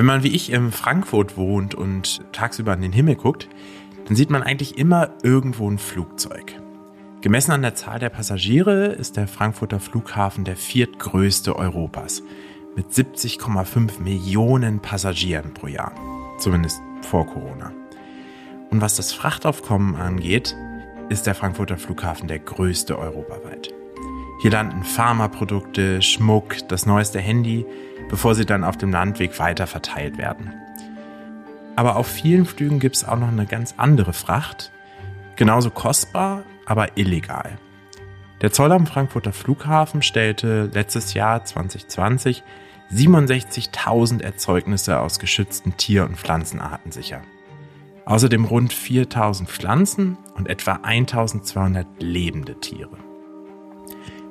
Wenn man wie ich in Frankfurt wohnt und tagsüber an den Himmel guckt, dann sieht man eigentlich immer irgendwo ein Flugzeug. Gemessen an der Zahl der Passagiere ist der Frankfurter Flughafen der viertgrößte Europas mit 70,5 Millionen Passagieren pro Jahr, zumindest vor Corona. Und was das Frachtaufkommen angeht, ist der Frankfurter Flughafen der größte europaweit. Hier landen Pharmaprodukte, Schmuck, das neueste Handy, bevor sie dann auf dem Landweg weiter verteilt werden. Aber auf vielen Flügen gibt es auch noch eine ganz andere Fracht, genauso kostbar, aber illegal. Der Zoll am Frankfurter Flughafen stellte letztes Jahr 2020 67.000 Erzeugnisse aus geschützten Tier- und Pflanzenarten sicher. Außerdem rund 4000 Pflanzen und etwa 1200 lebende Tiere.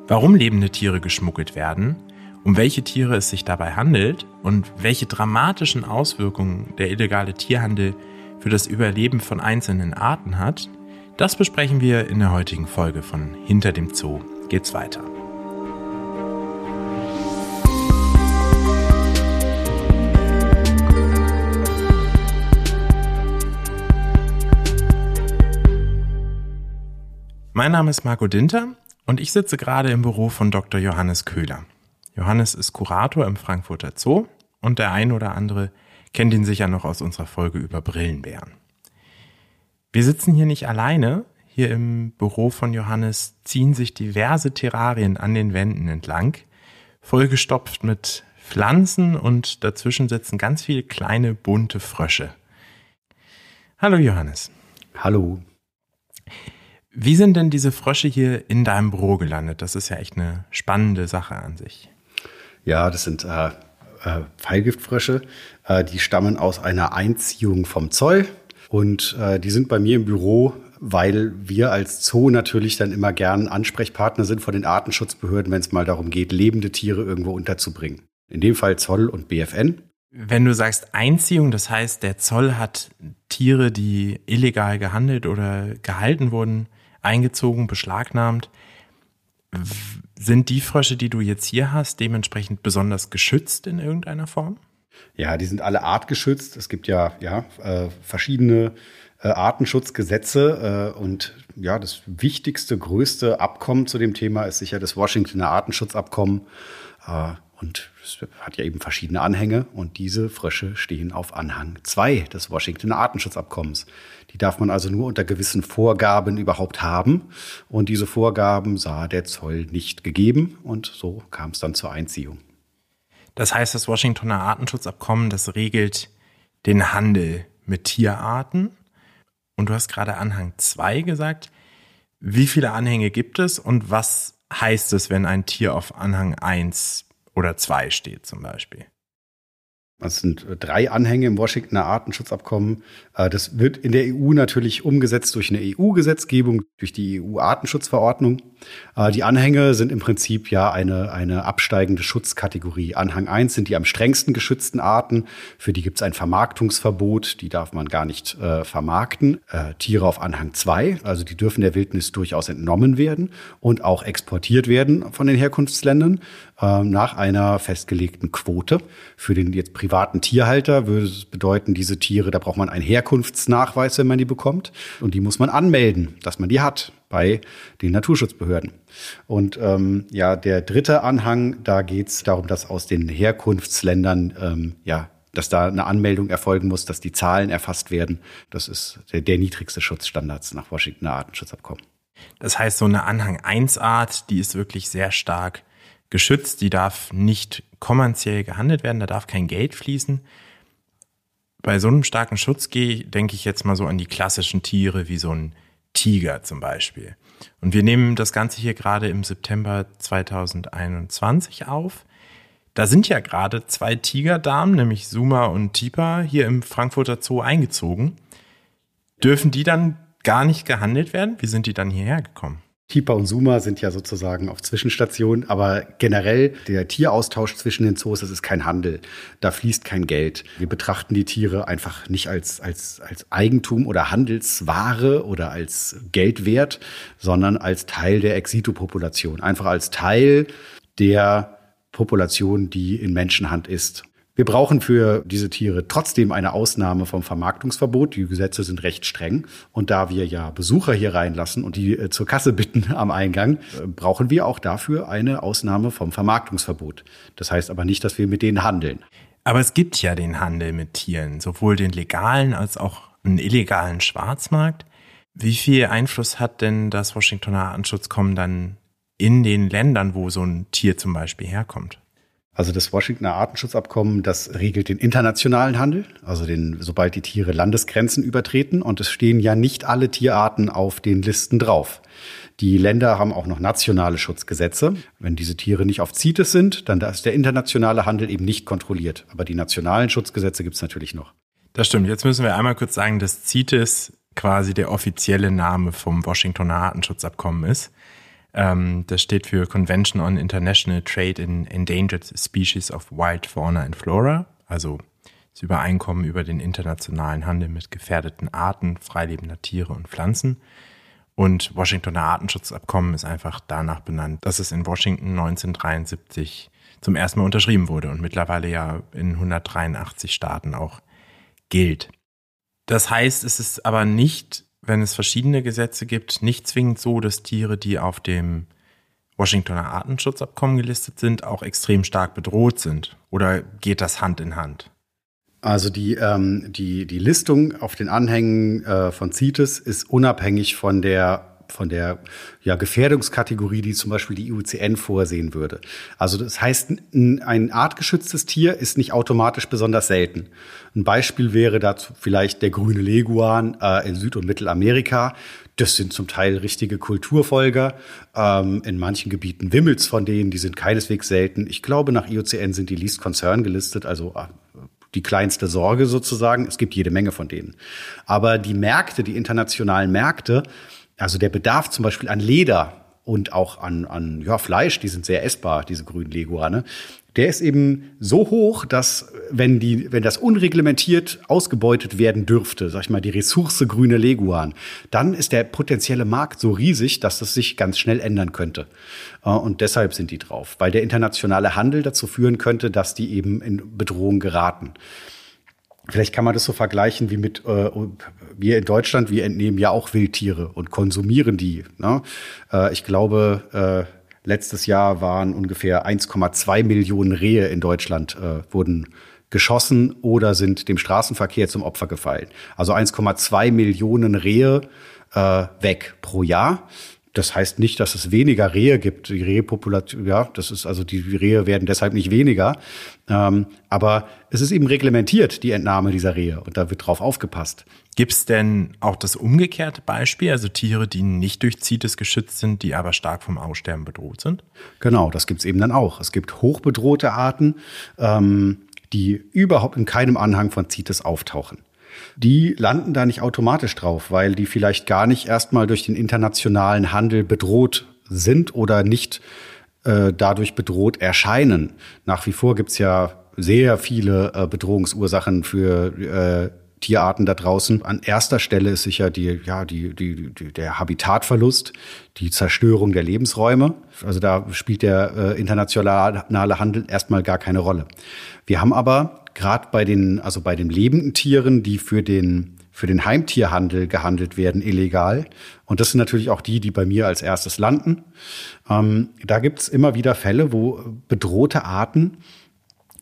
Warum lebende Tiere geschmuggelt werden, um welche Tiere es sich dabei handelt und welche dramatischen Auswirkungen der illegale Tierhandel für das Überleben von einzelnen Arten hat, das besprechen wir in der heutigen Folge von Hinter dem Zoo geht's weiter. Mein Name ist Marco Dinter und ich sitze gerade im Büro von Dr. Johannes Köhler. Johannes ist Kurator im Frankfurter Zoo und der ein oder andere kennt ihn sicher noch aus unserer Folge über Brillenbären. Wir sitzen hier nicht alleine. Hier im Büro von Johannes ziehen sich diverse Terrarien an den Wänden entlang, vollgestopft mit Pflanzen und dazwischen sitzen ganz viele kleine bunte Frösche. Hallo Johannes. Hallo. Wie sind denn diese Frösche hier in deinem Büro gelandet? Das ist ja echt eine spannende Sache an sich. Ja, das sind äh, äh, Pfeilgiftfrösche. Äh, die stammen aus einer Einziehung vom Zoll und äh, die sind bei mir im Büro, weil wir als Zoo natürlich dann immer gern Ansprechpartner sind von den Artenschutzbehörden, wenn es mal darum geht, lebende Tiere irgendwo unterzubringen. In dem Fall Zoll und BFN. Wenn du sagst Einziehung, das heißt, der Zoll hat Tiere, die illegal gehandelt oder gehalten wurden, eingezogen, beschlagnahmt. Sind die Frösche, die du jetzt hier hast, dementsprechend besonders geschützt in irgendeiner Form? Ja, die sind alle artgeschützt. Es gibt ja, ja äh, verschiedene äh, Artenschutzgesetze äh, und ja, das wichtigste, größte Abkommen zu dem Thema ist sicher das Washingtoner Artenschutzabkommen. Und es hat ja eben verschiedene Anhänge und diese Frösche stehen auf Anhang 2 des Washingtoner Artenschutzabkommens. Die darf man also nur unter gewissen Vorgaben überhaupt haben. Und diese Vorgaben sah der Zoll nicht gegeben und so kam es dann zur Einziehung. Das heißt, das Washingtoner Artenschutzabkommen, das regelt den Handel mit Tierarten. Und du hast gerade Anhang 2 gesagt. Wie viele Anhänge gibt es und was heißt es, wenn ein Tier auf Anhang 1 oder zwei steht zum Beispiel. Das sind äh, drei Anhänge im Washingtoner Artenschutzabkommen. Äh, das wird in der EU natürlich umgesetzt durch eine EU-Gesetzgebung, durch die EU-Artenschutzverordnung. Äh, die Anhänge sind im Prinzip ja eine, eine absteigende Schutzkategorie. Anhang 1 sind die am strengsten geschützten Arten. Für die gibt es ein Vermarktungsverbot. Die darf man gar nicht äh, vermarkten. Äh, Tiere auf Anhang 2, also die dürfen der Wildnis durchaus entnommen werden und auch exportiert werden von den Herkunftsländern äh, nach einer festgelegten Quote. Für den jetzt Tierhalter würde es bedeuten, diese Tiere, da braucht man einen Herkunftsnachweis, wenn man die bekommt. Und die muss man anmelden, dass man die hat bei den Naturschutzbehörden. Und ähm, ja, der dritte Anhang, da geht es darum, dass aus den Herkunftsländern ähm, ja dass da eine Anmeldung erfolgen muss, dass die Zahlen erfasst werden. Das ist der, der niedrigste Schutzstandards nach Washingtoner Artenschutzabkommen. Das heißt, so eine Anhang 1 Art, die ist wirklich sehr stark geschützt, die darf nicht kommerziell gehandelt werden, da darf kein Geld fließen. Bei so einem starken Schutz gehe, denke ich jetzt mal so an die klassischen Tiere wie so ein Tiger zum Beispiel. Und wir nehmen das Ganze hier gerade im September 2021 auf. Da sind ja gerade zwei Tigerdamen, nämlich Suma und Tipa, hier im Frankfurter Zoo eingezogen. Dürfen die dann gar nicht gehandelt werden? Wie sind die dann hierher gekommen? Tipa und Suma sind ja sozusagen auf Zwischenstationen, aber generell der Tieraustausch zwischen den Zoos, das ist kein Handel. Da fließt kein Geld. Wir betrachten die Tiere einfach nicht als, als, als Eigentum oder Handelsware oder als Geldwert, sondern als Teil der Exitopopulation. Einfach als Teil der Population, die in Menschenhand ist. Wir brauchen für diese Tiere trotzdem eine Ausnahme vom Vermarktungsverbot. Die Gesetze sind recht streng. Und da wir ja Besucher hier reinlassen und die äh, zur Kasse bitten am Eingang, äh, brauchen wir auch dafür eine Ausnahme vom Vermarktungsverbot. Das heißt aber nicht, dass wir mit denen handeln. Aber es gibt ja den Handel mit Tieren, sowohl den legalen als auch einen illegalen Schwarzmarkt. Wie viel Einfluss hat denn das Washingtoner Artenschutzkommen dann in den Ländern, wo so ein Tier zum Beispiel herkommt? Also das Washingtoner Artenschutzabkommen, das regelt den internationalen Handel, also den, sobald die Tiere Landesgrenzen übertreten. Und es stehen ja nicht alle Tierarten auf den Listen drauf. Die Länder haben auch noch nationale Schutzgesetze. Wenn diese Tiere nicht auf CITES sind, dann ist der internationale Handel eben nicht kontrolliert. Aber die nationalen Schutzgesetze gibt es natürlich noch. Das stimmt. Jetzt müssen wir einmal kurz sagen, dass CITES quasi der offizielle Name vom Washingtoner Artenschutzabkommen ist. Ähm, das steht für Convention on International Trade in Endangered Species of Wild Fauna and Flora, also das Übereinkommen über den internationalen Handel mit gefährdeten Arten freilebender Tiere und Pflanzen. Und Washingtoner Artenschutzabkommen ist einfach danach benannt, dass es in Washington 1973 zum ersten Mal unterschrieben wurde und mittlerweile ja in 183 Staaten auch gilt. Das heißt, es ist aber nicht wenn es verschiedene Gesetze gibt, nicht zwingend so, dass Tiere, die auf dem Washingtoner Artenschutzabkommen gelistet sind, auch extrem stark bedroht sind? Oder geht das Hand in Hand? Also die, ähm, die, die Listung auf den Anhängen äh, von CITES ist unabhängig von der von der ja, Gefährdungskategorie, die zum Beispiel die IUCN vorsehen würde. Also das heißt, ein artgeschütztes Tier ist nicht automatisch besonders selten. Ein Beispiel wäre dazu vielleicht der grüne Leguan äh, in Süd- und Mittelamerika. Das sind zum Teil richtige Kulturfolger. Ähm, in manchen Gebieten wimmelt's von denen, die sind keineswegs selten. Ich glaube, nach IUCN sind die Least Concern gelistet, also äh, die kleinste Sorge sozusagen. Es gibt jede Menge von denen. Aber die Märkte, die internationalen Märkte, also der Bedarf zum Beispiel an Leder und auch an, an ja, Fleisch, die sind sehr essbar, diese grünen Leguane, der ist eben so hoch, dass wenn die, wenn das unreglementiert ausgebeutet werden dürfte, sag ich mal, die Ressource grüne Leguan, dann ist der potenzielle Markt so riesig, dass das sich ganz schnell ändern könnte. Äh, und deshalb sind die drauf, weil der internationale Handel dazu führen könnte, dass die eben in Bedrohung geraten. Vielleicht kann man das so vergleichen wie mit äh, wir in Deutschland, wir entnehmen ja auch Wildtiere und konsumieren die. Ne? Äh, ich glaube, äh, letztes Jahr waren ungefähr 1,2 Millionen Rehe in Deutschland äh, wurden geschossen oder sind dem Straßenverkehr zum Opfer gefallen. Also 1,2 Millionen Rehe äh, weg pro Jahr. Das heißt nicht, dass es weniger Rehe gibt. Die Rehepopulation, ja, das ist also die Rehe werden deshalb nicht weniger. Ähm, aber es ist eben reglementiert, die Entnahme dieser Rehe. Und da wird drauf aufgepasst. Gibt es denn auch das umgekehrte Beispiel, also Tiere, die nicht durch CITES geschützt sind, die aber stark vom Aussterben bedroht sind? Genau, das gibt es eben dann auch. Es gibt hochbedrohte Arten, ähm, die überhaupt in keinem Anhang von CITES auftauchen die landen da nicht automatisch drauf, weil die vielleicht gar nicht erstmal durch den internationalen Handel bedroht sind oder nicht äh, dadurch bedroht erscheinen. Nach wie vor gibt's ja sehr viele äh, Bedrohungsursachen für äh, Tierarten da draußen. An erster Stelle ist sicher die, ja, die, die, die, der Habitatverlust, die Zerstörung der Lebensräume. Also da spielt der äh, internationale Handel erstmal gar keine Rolle. Wir haben aber gerade bei den, also bei den lebenden Tieren, die für den für den Heimtierhandel gehandelt werden, illegal. Und das sind natürlich auch die, die bei mir als erstes landen. Ähm, da gibt's immer wieder Fälle, wo bedrohte Arten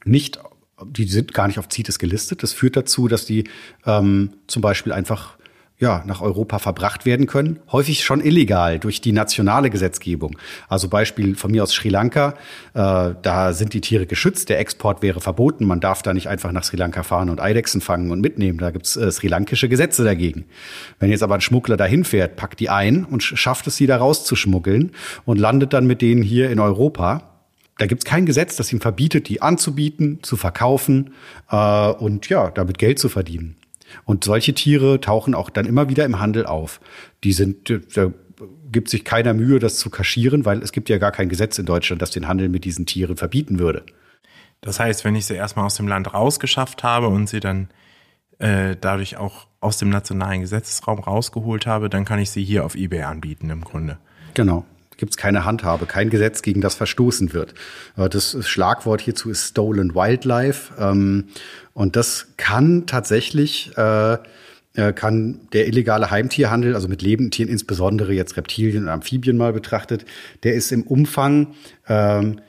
nicht die sind gar nicht auf CITES gelistet. Das führt dazu, dass die ähm, zum Beispiel einfach ja, nach Europa verbracht werden können, häufig schon illegal durch die nationale Gesetzgebung. Also Beispiel von mir aus Sri Lanka, äh, da sind die Tiere geschützt, der Export wäre verboten, man darf da nicht einfach nach Sri Lanka fahren und Eidechsen fangen und mitnehmen, da gibt's äh, sri lankische Gesetze dagegen. Wenn jetzt aber ein Schmuggler dahin fährt, packt die ein und schafft es, sie da rauszuschmuggeln und landet dann mit denen hier in Europa, da gibt es kein Gesetz, das ihm verbietet, die anzubieten, zu verkaufen äh, und ja, damit Geld zu verdienen. Und solche Tiere tauchen auch dann immer wieder im Handel auf. Die sind, da gibt sich keiner Mühe, das zu kaschieren, weil es gibt ja gar kein Gesetz in Deutschland, das den Handel mit diesen Tieren verbieten würde. Das heißt, wenn ich sie erstmal aus dem Land rausgeschafft habe und sie dann äh, dadurch auch aus dem nationalen Gesetzesraum rausgeholt habe, dann kann ich sie hier auf eBay anbieten im Grunde. Genau gibt es keine Handhabe, kein Gesetz, gegen das verstoßen wird. Äh, das Schlagwort hierzu ist Stolen Wildlife. Ähm, und das kann tatsächlich äh, äh, kann der illegale Heimtierhandel, also mit lebenden Tieren, insbesondere jetzt Reptilien und Amphibien mal betrachtet, der ist im Umfang ähm,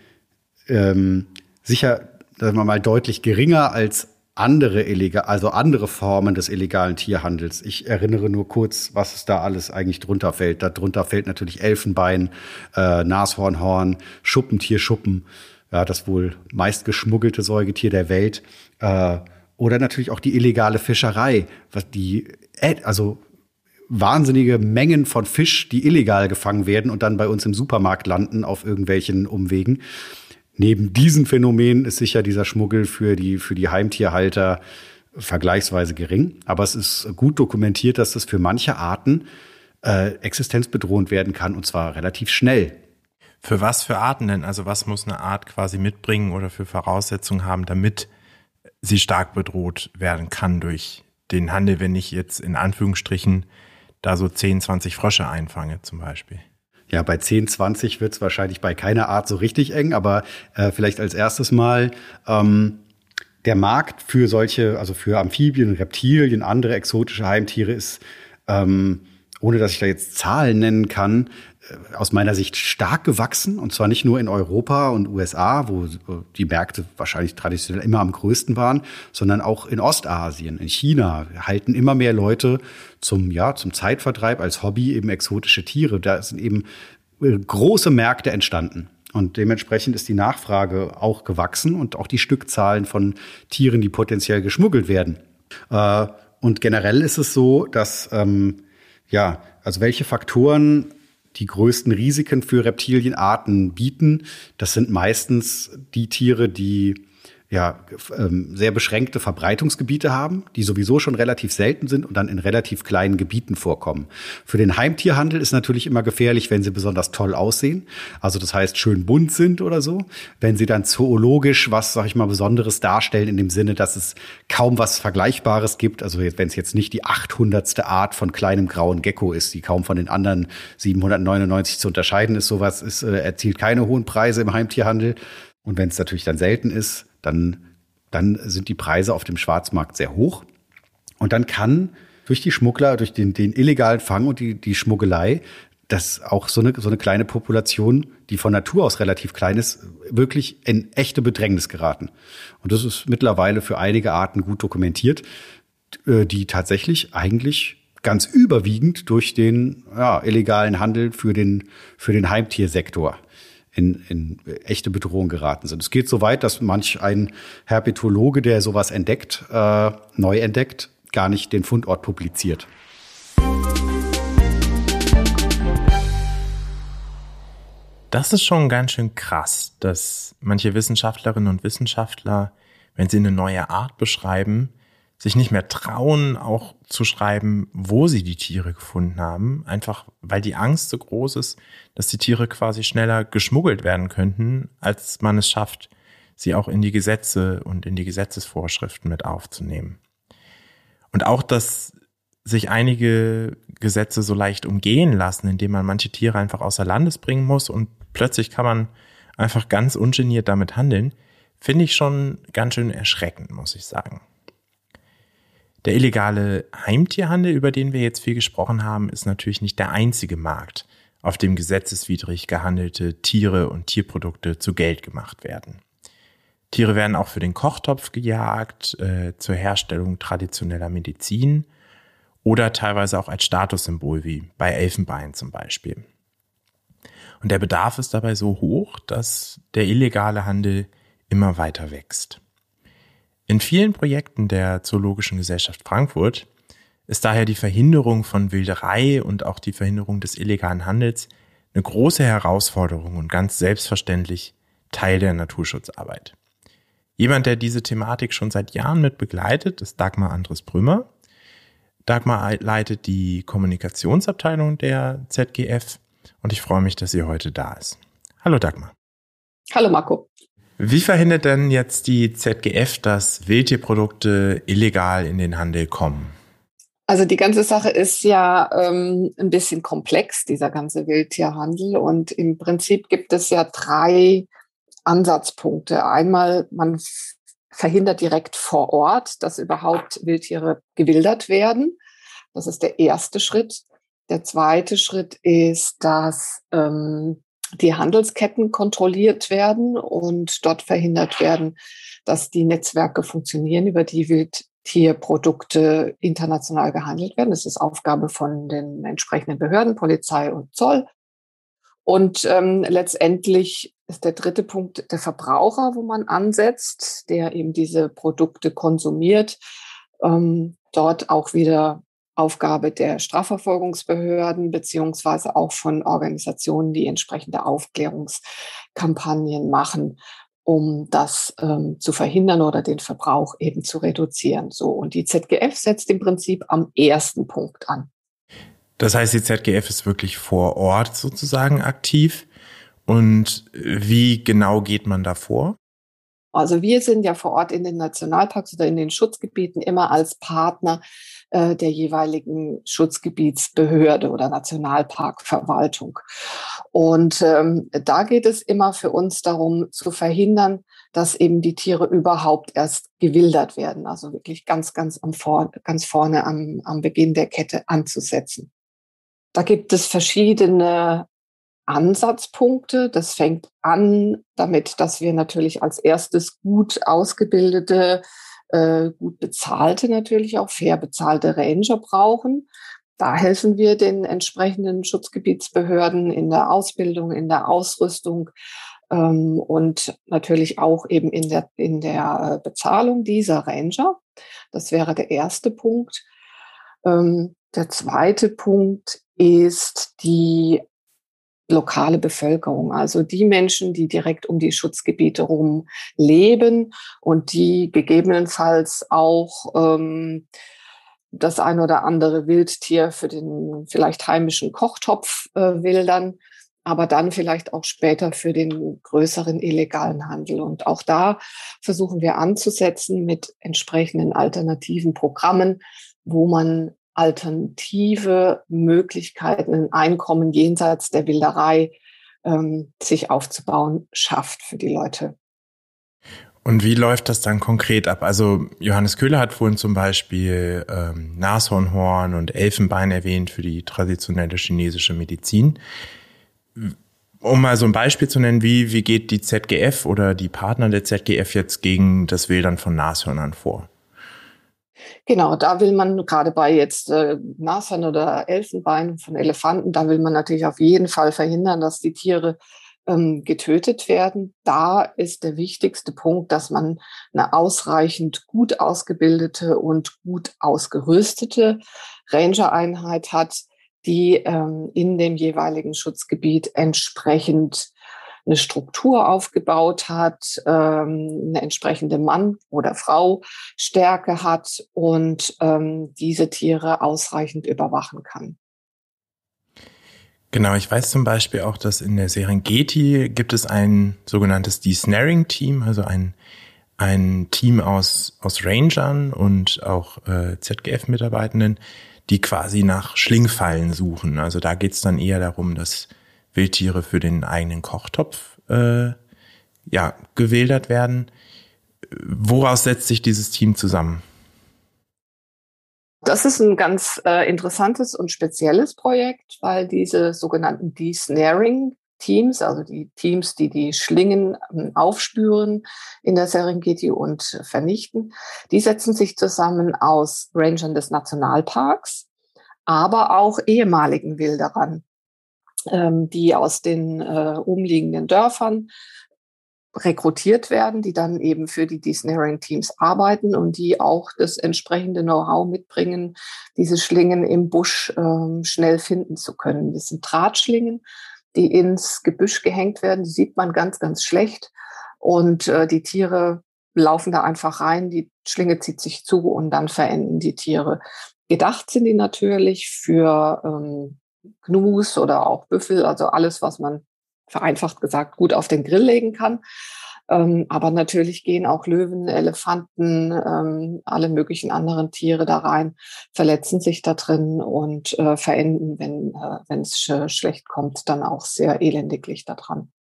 ähm, sicher, sagen wir mal, deutlich geringer als andere illegal, also andere Formen des illegalen Tierhandels. Ich erinnere nur kurz, was es da alles eigentlich drunter fällt. Darunter fällt natürlich Elfenbein, äh, Nashornhorn, Schuppentier, ja, das wohl meist geschmuggelte Säugetier der Welt. Äh, oder natürlich auch die illegale Fischerei, was die, äh, also wahnsinnige Mengen von Fisch, die illegal gefangen werden und dann bei uns im Supermarkt landen auf irgendwelchen Umwegen. Neben diesen Phänomenen ist sicher dieser Schmuggel für die, für die Heimtierhalter vergleichsweise gering. Aber es ist gut dokumentiert, dass das für manche Arten äh, existenzbedrohend werden kann und zwar relativ schnell. Für was für Arten denn? Also was muss eine Art quasi mitbringen oder für Voraussetzungen haben, damit sie stark bedroht werden kann durch den Handel, wenn ich jetzt in Anführungsstrichen da so 10, 20 Frösche einfange zum Beispiel. Ja, bei 10, 20 wird es wahrscheinlich bei keiner Art so richtig eng, aber äh, vielleicht als erstes Mal ähm, der Markt für solche, also für Amphibien, Reptilien, andere exotische Heimtiere ist, ähm, ohne dass ich da jetzt Zahlen nennen kann, aus meiner Sicht stark gewachsen und zwar nicht nur in Europa und USA, wo die Märkte wahrscheinlich traditionell immer am größten waren, sondern auch in Ostasien, in China halten immer mehr Leute zum ja zum Zeitvertreib als Hobby eben exotische Tiere. Da sind eben äh, große Märkte entstanden. Und dementsprechend ist die Nachfrage auch gewachsen und auch die Stückzahlen von Tieren, die potenziell geschmuggelt werden. Äh, und generell ist es so, dass ähm, ja, also welche Faktoren die größten Risiken für Reptilienarten bieten. Das sind meistens die Tiere, die ja, ähm, sehr beschränkte Verbreitungsgebiete haben, die sowieso schon relativ selten sind und dann in relativ kleinen Gebieten vorkommen. Für den Heimtierhandel ist natürlich immer gefährlich, wenn sie besonders toll aussehen, also das heißt schön bunt sind oder so. Wenn sie dann zoologisch was, sag ich mal, Besonderes darstellen in dem Sinne, dass es kaum was Vergleichbares gibt, also wenn es jetzt nicht die 800. Art von kleinem grauen Gecko ist, die kaum von den anderen 799 zu unterscheiden ist, sowas ist, äh, erzielt keine hohen Preise im Heimtierhandel. Und wenn es natürlich dann selten ist, dann, dann sind die Preise auf dem Schwarzmarkt sehr hoch. Und dann kann durch die Schmuggler, durch den, den illegalen Fang und die, die Schmuggelei, dass auch so eine, so eine kleine Population, die von Natur aus relativ klein ist, wirklich in echte Bedrängnis geraten. Und das ist mittlerweile für einige Arten gut dokumentiert, äh, die tatsächlich eigentlich ganz überwiegend durch den ja, illegalen Handel für den, für den Heimtiersektor in, in echte Bedrohung geraten sind. Es geht so weit, dass manch ein Herpetologe, der sowas entdeckt, äh, neu entdeckt, gar nicht den Fundort publiziert. Das ist schon ganz schön krass, dass manche Wissenschaftlerinnen und Wissenschaftler, wenn sie eine neue Art beschreiben, sich nicht mehr trauen, auch zu schreiben, wo sie die Tiere gefunden haben, einfach weil die Angst so groß ist, dass die Tiere quasi schneller geschmuggelt werden könnten, als man es schafft, sie auch in die Gesetze und in die Gesetzesvorschriften mit aufzunehmen. Und auch, dass sich einige Gesetze so leicht umgehen lassen, indem man manche Tiere einfach außer Landes bringen muss und plötzlich kann man einfach ganz ungeniert damit handeln, finde ich schon ganz schön erschreckend, muss ich sagen. Der illegale Heimtierhandel, über den wir jetzt viel gesprochen haben, ist natürlich nicht der einzige Markt, auf dem gesetzeswidrig gehandelte Tiere und Tierprodukte zu Geld gemacht werden. Tiere werden auch für den Kochtopf gejagt, äh, zur Herstellung traditioneller Medizin oder teilweise auch als Statussymbol wie bei Elfenbein zum Beispiel. Und der Bedarf ist dabei so hoch, dass der illegale Handel immer weiter wächst. In vielen Projekten der Zoologischen Gesellschaft Frankfurt ist daher die Verhinderung von Wilderei und auch die Verhinderung des illegalen Handels eine große Herausforderung und ganz selbstverständlich Teil der Naturschutzarbeit. Jemand, der diese Thematik schon seit Jahren mit begleitet, ist Dagmar Andres Brümmer. Dagmar leitet die Kommunikationsabteilung der ZGF und ich freue mich, dass sie heute da ist. Hallo Dagmar. Hallo Marco. Wie verhindert denn jetzt die ZGF, dass Wildtierprodukte illegal in den Handel kommen? Also die ganze Sache ist ja ähm, ein bisschen komplex, dieser ganze Wildtierhandel. Und im Prinzip gibt es ja drei Ansatzpunkte. Einmal, man verhindert direkt vor Ort, dass überhaupt Wildtiere gewildert werden. Das ist der erste Schritt. Der zweite Schritt ist, dass ähm, die Handelsketten kontrolliert werden und dort verhindert werden, dass die Netzwerke funktionieren, über die Wildtierprodukte international gehandelt werden. Das ist Aufgabe von den entsprechenden Behörden, Polizei und Zoll. Und ähm, letztendlich ist der dritte Punkt der Verbraucher, wo man ansetzt, der eben diese Produkte konsumiert, ähm, dort auch wieder Aufgabe der Strafverfolgungsbehörden beziehungsweise auch von Organisationen, die entsprechende Aufklärungskampagnen machen, um das ähm, zu verhindern oder den Verbrauch eben zu reduzieren. So und die ZGF setzt im Prinzip am ersten Punkt an. Das heißt, die ZGF ist wirklich vor Ort sozusagen aktiv. Und wie genau geht man da vor? Also wir sind ja vor Ort in den Nationalparks oder in den Schutzgebieten immer als Partner äh, der jeweiligen Schutzgebietsbehörde oder Nationalparkverwaltung. Und ähm, da geht es immer für uns darum zu verhindern, dass eben die Tiere überhaupt erst gewildert werden. Also wirklich ganz, ganz, am vor, ganz vorne am, am Beginn der Kette anzusetzen. Da gibt es verschiedene Ansatzpunkte. Das fängt an damit, dass wir natürlich als erstes gut ausgebildete, äh, gut bezahlte, natürlich auch fair bezahlte Ranger brauchen. Da helfen wir den entsprechenden Schutzgebietsbehörden in der Ausbildung, in der Ausrüstung ähm, und natürlich auch eben in der, in der Bezahlung dieser Ranger. Das wäre der erste Punkt. Ähm, der zweite Punkt ist die lokale Bevölkerung, also die Menschen, die direkt um die Schutzgebiete rum leben und die gegebenenfalls auch ähm, das ein oder andere Wildtier für den vielleicht heimischen Kochtopf äh, wildern, aber dann vielleicht auch später für den größeren illegalen Handel. Und auch da versuchen wir anzusetzen mit entsprechenden alternativen Programmen, wo man alternative Möglichkeiten, ein Einkommen jenseits der Wilderei ähm, sich aufzubauen, schafft für die Leute. Und wie läuft das dann konkret ab? Also Johannes Köhler hat vorhin zum Beispiel ähm, Nashornhorn und Elfenbein erwähnt für die traditionelle chinesische Medizin. Um mal so ein Beispiel zu nennen, wie, wie geht die ZGF oder die Partner der ZGF jetzt gegen das Wildern von Nashörnern vor? Genau, da will man gerade bei jetzt äh, Nashorn oder Elfenbein von Elefanten, da will man natürlich auf jeden Fall verhindern, dass die Tiere ähm, getötet werden. Da ist der wichtigste Punkt, dass man eine ausreichend gut ausgebildete und gut ausgerüstete Ranger-Einheit hat, die ähm, in dem jeweiligen Schutzgebiet entsprechend eine Struktur aufgebaut hat, ähm, eine entsprechende Mann- oder Frau Stärke hat und ähm, diese Tiere ausreichend überwachen kann. Genau, ich weiß zum Beispiel auch, dass in der Serengeti gibt es ein sogenanntes Desnaring-Team, also ein, ein Team aus, aus Rangern und auch äh, ZGF-Mitarbeitenden, die quasi nach Schlingfallen suchen. Also da geht's dann eher darum, dass Wildtiere für den eigenen Kochtopf äh, ja, gewildert werden. Woraus setzt sich dieses Team zusammen? Das ist ein ganz äh, interessantes und spezielles Projekt, weil diese sogenannten Desnaring Teams, also die Teams, die die Schlingen ähm, aufspüren in der Serengeti und vernichten, die setzen sich zusammen aus Rangern des Nationalparks, aber auch ehemaligen Wilderern die aus den äh, umliegenden Dörfern rekrutiert werden, die dann eben für die Desnaring-Teams arbeiten und die auch das entsprechende Know-how mitbringen, diese Schlingen im Busch ähm, schnell finden zu können. Das sind Drahtschlingen, die ins Gebüsch gehängt werden. Die sieht man ganz, ganz schlecht. Und äh, die Tiere laufen da einfach rein, die Schlinge zieht sich zu und dann verenden die Tiere. Gedacht sind die natürlich für ähm, Gnus oder auch Büffel, also alles, was man vereinfacht gesagt gut auf den Grill legen kann. Ähm, aber natürlich gehen auch Löwen, Elefanten, ähm, alle möglichen anderen Tiere da rein, verletzen sich da drin und äh, verenden, wenn äh, es sch schlecht kommt, dann auch sehr elendiglich daran.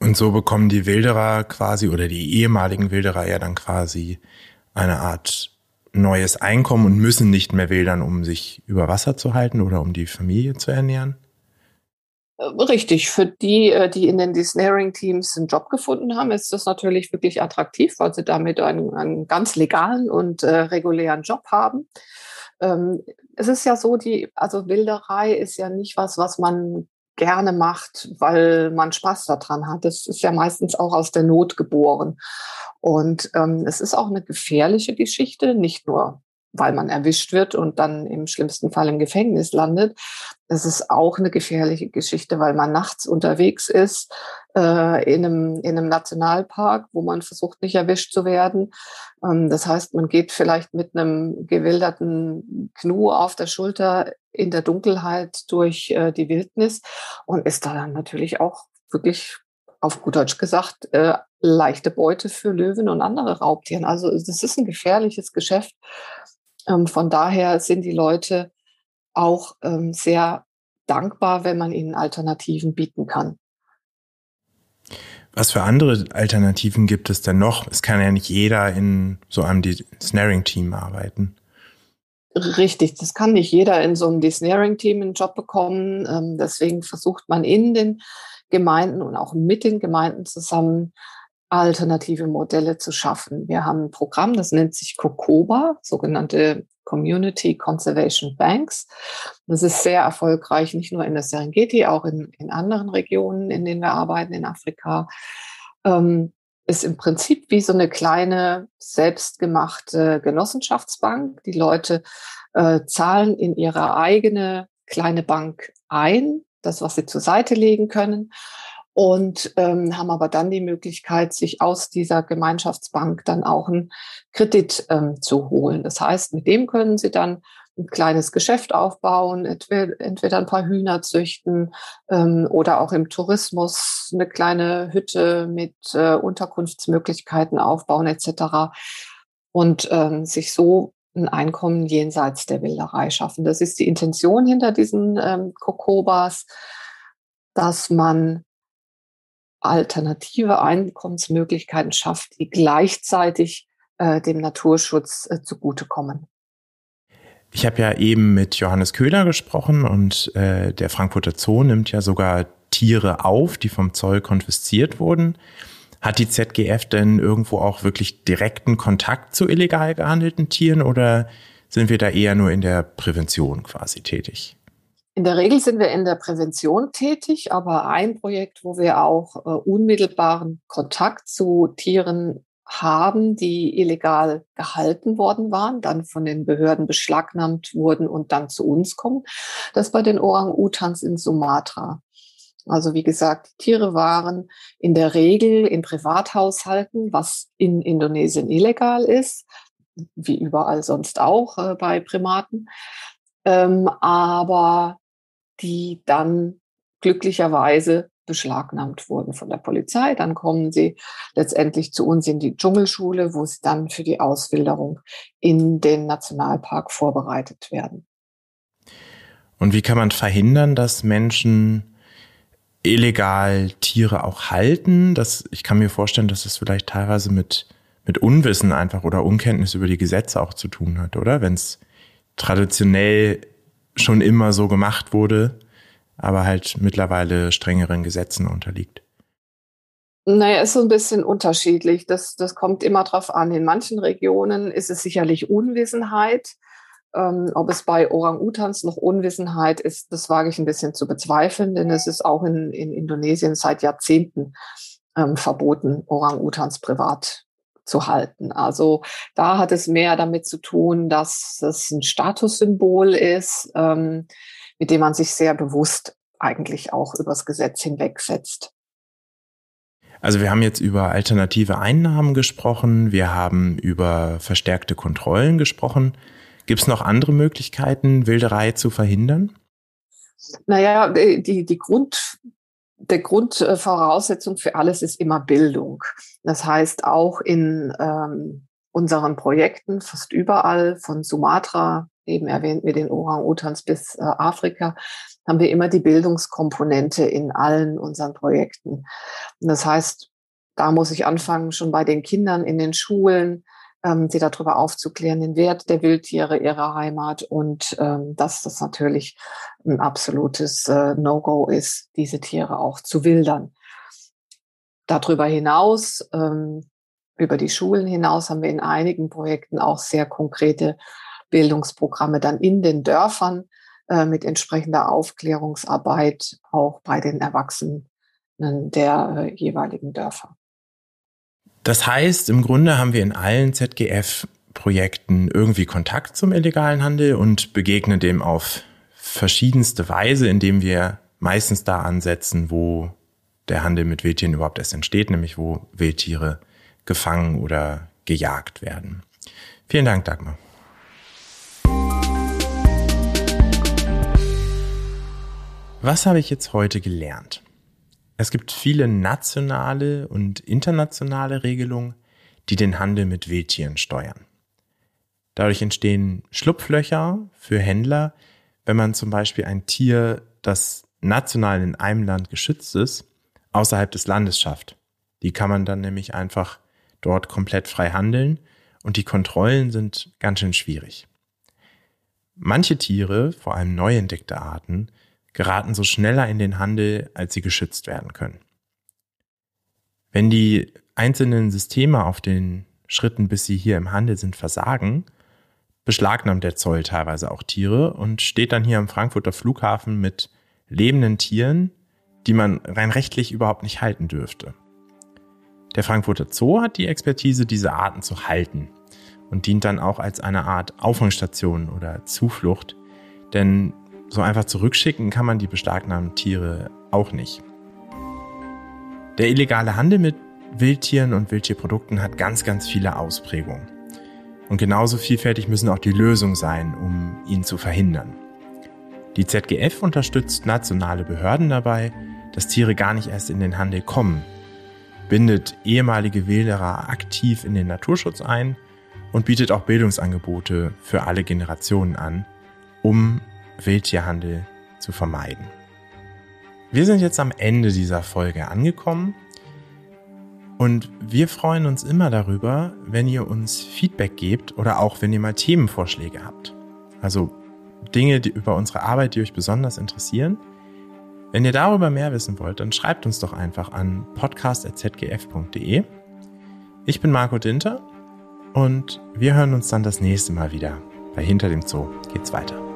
Und so bekommen die Wilderer quasi oder die ehemaligen Wilderer ja dann quasi eine Art neues Einkommen und müssen nicht mehr wildern, um sich über Wasser zu halten oder um die Familie zu ernähren? Äh, richtig, für die, äh, die in den Desnaring-Teams einen Job gefunden haben, ist das natürlich wirklich attraktiv, weil sie damit einen, einen ganz legalen und äh, regulären Job haben. Ähm, es ist ja so, die, also Wilderei ist ja nicht was, was man gerne macht, weil man Spaß daran hat. Das ist ja meistens auch aus der Not geboren. Und ähm, es ist auch eine gefährliche Geschichte, nicht nur weil man erwischt wird und dann im schlimmsten Fall im Gefängnis landet. Es ist auch eine gefährliche Geschichte, weil man nachts unterwegs ist äh, in, einem, in einem Nationalpark, wo man versucht, nicht erwischt zu werden. Ähm, das heißt, man geht vielleicht mit einem gewilderten Knu auf der Schulter in der Dunkelheit durch äh, die Wildnis und ist da dann natürlich auch wirklich auf gut Deutsch gesagt, äh, leichte Beute für Löwen und andere Raubtieren. Also das ist ein gefährliches Geschäft. Ähm, von daher sind die Leute auch ähm, sehr dankbar, wenn man ihnen Alternativen bieten kann. Was für andere Alternativen gibt es denn noch? Es kann ja nicht jeder in so einem Snaring-Team arbeiten. Richtig, das kann nicht jeder in so einem Desnaring-Team einen Job bekommen. Ähm, deswegen versucht man in den Gemeinden und auch mit den Gemeinden zusammen alternative Modelle zu schaffen. Wir haben ein Programm, das nennt sich COCOBA, sogenannte Community Conservation Banks. Das ist sehr erfolgreich, nicht nur in der Serengeti, auch in, in anderen Regionen, in denen wir arbeiten, in Afrika. Ähm, ist im Prinzip wie so eine kleine selbstgemachte Genossenschaftsbank. Die Leute äh, zahlen in ihre eigene kleine Bank ein, das, was sie zur Seite legen können und ähm, haben aber dann die Möglichkeit, sich aus dieser Gemeinschaftsbank dann auch einen Kredit ähm, zu holen. Das heißt, mit dem können sie dann ein kleines Geschäft aufbauen, entweder ein paar Hühner züchten ähm, oder auch im Tourismus eine kleine Hütte mit äh, Unterkunftsmöglichkeiten aufbauen etc. Und ähm, sich so ein Einkommen jenseits der Wilderei schaffen. Das ist die Intention hinter diesen ähm, Kokobas, dass man alternative Einkommensmöglichkeiten schafft, die gleichzeitig äh, dem Naturschutz äh, zugutekommen. Ich habe ja eben mit Johannes Köhler gesprochen und äh, der Frankfurter Zoo nimmt ja sogar Tiere auf, die vom Zoll konfisziert wurden. Hat die ZGF denn irgendwo auch wirklich direkten Kontakt zu illegal gehandelten Tieren oder sind wir da eher nur in der Prävention quasi tätig? In der Regel sind wir in der Prävention tätig, aber ein Projekt, wo wir auch äh, unmittelbaren Kontakt zu Tieren haben, die illegal gehalten worden waren, dann von den Behörden beschlagnahmt wurden und dann zu uns kommen, das bei den Orang-Utans in Sumatra. Also wie gesagt, Tiere waren in der Regel in Privathaushalten, was in Indonesien illegal ist, wie überall sonst auch äh, bei Primaten. Ähm, aber die dann glücklicherweise beschlagnahmt wurden von der Polizei. Dann kommen sie letztendlich zu uns in die Dschungelschule, wo sie dann für die Auswilderung in den Nationalpark vorbereitet werden. Und wie kann man verhindern, dass Menschen illegal Tiere auch halten? Das, ich kann mir vorstellen, dass es vielleicht teilweise mit, mit Unwissen einfach oder Unkenntnis über die Gesetze auch zu tun hat, oder? Wenn es traditionell schon immer so gemacht wurde, aber halt mittlerweile strengeren Gesetzen unterliegt? Naja, ist so ein bisschen unterschiedlich. Das, das kommt immer drauf an. In manchen Regionen ist es sicherlich Unwissenheit. Ähm, ob es bei Orang-Utans noch Unwissenheit ist, das wage ich ein bisschen zu bezweifeln, denn es ist auch in, in Indonesien seit Jahrzehnten ähm, verboten, Orang-Utans privat zu halten. Also da hat es mehr damit zu tun, dass es ein Statussymbol ist, ähm, mit dem man sich sehr bewusst eigentlich auch übers Gesetz hinwegsetzt. Also wir haben jetzt über alternative Einnahmen gesprochen, wir haben über verstärkte Kontrollen gesprochen. Gibt es noch andere Möglichkeiten, Wilderei zu verhindern? Naja, die, die Grund, der Grundvoraussetzung für alles ist immer Bildung. Das heißt, auch in ähm, unseren Projekten, fast überall, von Sumatra, eben erwähnt mit den Orang-Utans bis äh, Afrika, haben wir immer die Bildungskomponente in allen unseren Projekten. Und das heißt, da muss ich anfangen, schon bei den Kindern in den Schulen, ähm, sie darüber aufzuklären, den Wert der Wildtiere ihrer Heimat und ähm, dass das natürlich ein absolutes äh, No-Go ist, diese Tiere auch zu wildern. Darüber hinaus, ähm, über die Schulen hinaus, haben wir in einigen Projekten auch sehr konkrete Bildungsprogramme dann in den Dörfern äh, mit entsprechender Aufklärungsarbeit auch bei den Erwachsenen der äh, jeweiligen Dörfer. Das heißt, im Grunde haben wir in allen ZGF-Projekten irgendwie Kontakt zum illegalen Handel und begegnen dem auf verschiedenste Weise, indem wir meistens da ansetzen, wo der Handel mit Wildtieren überhaupt erst entsteht, nämlich wo Wildtiere gefangen oder gejagt werden. Vielen Dank, Dagmar. Was habe ich jetzt heute gelernt? Es gibt viele nationale und internationale Regelungen, die den Handel mit Wildtieren steuern. Dadurch entstehen Schlupflöcher für Händler, wenn man zum Beispiel ein Tier, das national in einem Land geschützt ist, außerhalb des Landes schafft. Die kann man dann nämlich einfach dort komplett frei handeln und die Kontrollen sind ganz schön schwierig. Manche Tiere, vor allem neu entdeckte Arten, geraten so schneller in den Handel, als sie geschützt werden können. Wenn die einzelnen Systeme auf den Schritten, bis sie hier im Handel sind, versagen, beschlagnahmt der Zoll teilweise auch Tiere und steht dann hier am Frankfurter Flughafen mit lebenden Tieren, die man rein rechtlich überhaupt nicht halten dürfte. Der Frankfurter Zoo hat die Expertise, diese Arten zu halten und dient dann auch als eine Art Auffangstation oder Zuflucht, denn so einfach zurückschicken kann man die beschlagnahmten Tiere auch nicht. Der illegale Handel mit Wildtieren und Wildtierprodukten hat ganz, ganz viele Ausprägungen. Und genauso vielfältig müssen auch die Lösungen sein, um ihn zu verhindern. Die ZGF unterstützt nationale Behörden dabei, dass Tiere gar nicht erst in den Handel kommen, bindet ehemalige Wilderer aktiv in den Naturschutz ein und bietet auch Bildungsangebote für alle Generationen an, um Wildtierhandel zu vermeiden. Wir sind jetzt am Ende dieser Folge angekommen und wir freuen uns immer darüber, wenn ihr uns Feedback gebt oder auch wenn ihr mal Themenvorschläge habt. Also Dinge die über unsere Arbeit, die euch besonders interessieren. Wenn ihr darüber mehr wissen wollt, dann schreibt uns doch einfach an podcast.zgf.de. Ich bin Marco Dinter und wir hören uns dann das nächste Mal wieder. Bei Hinter dem Zoo geht's weiter.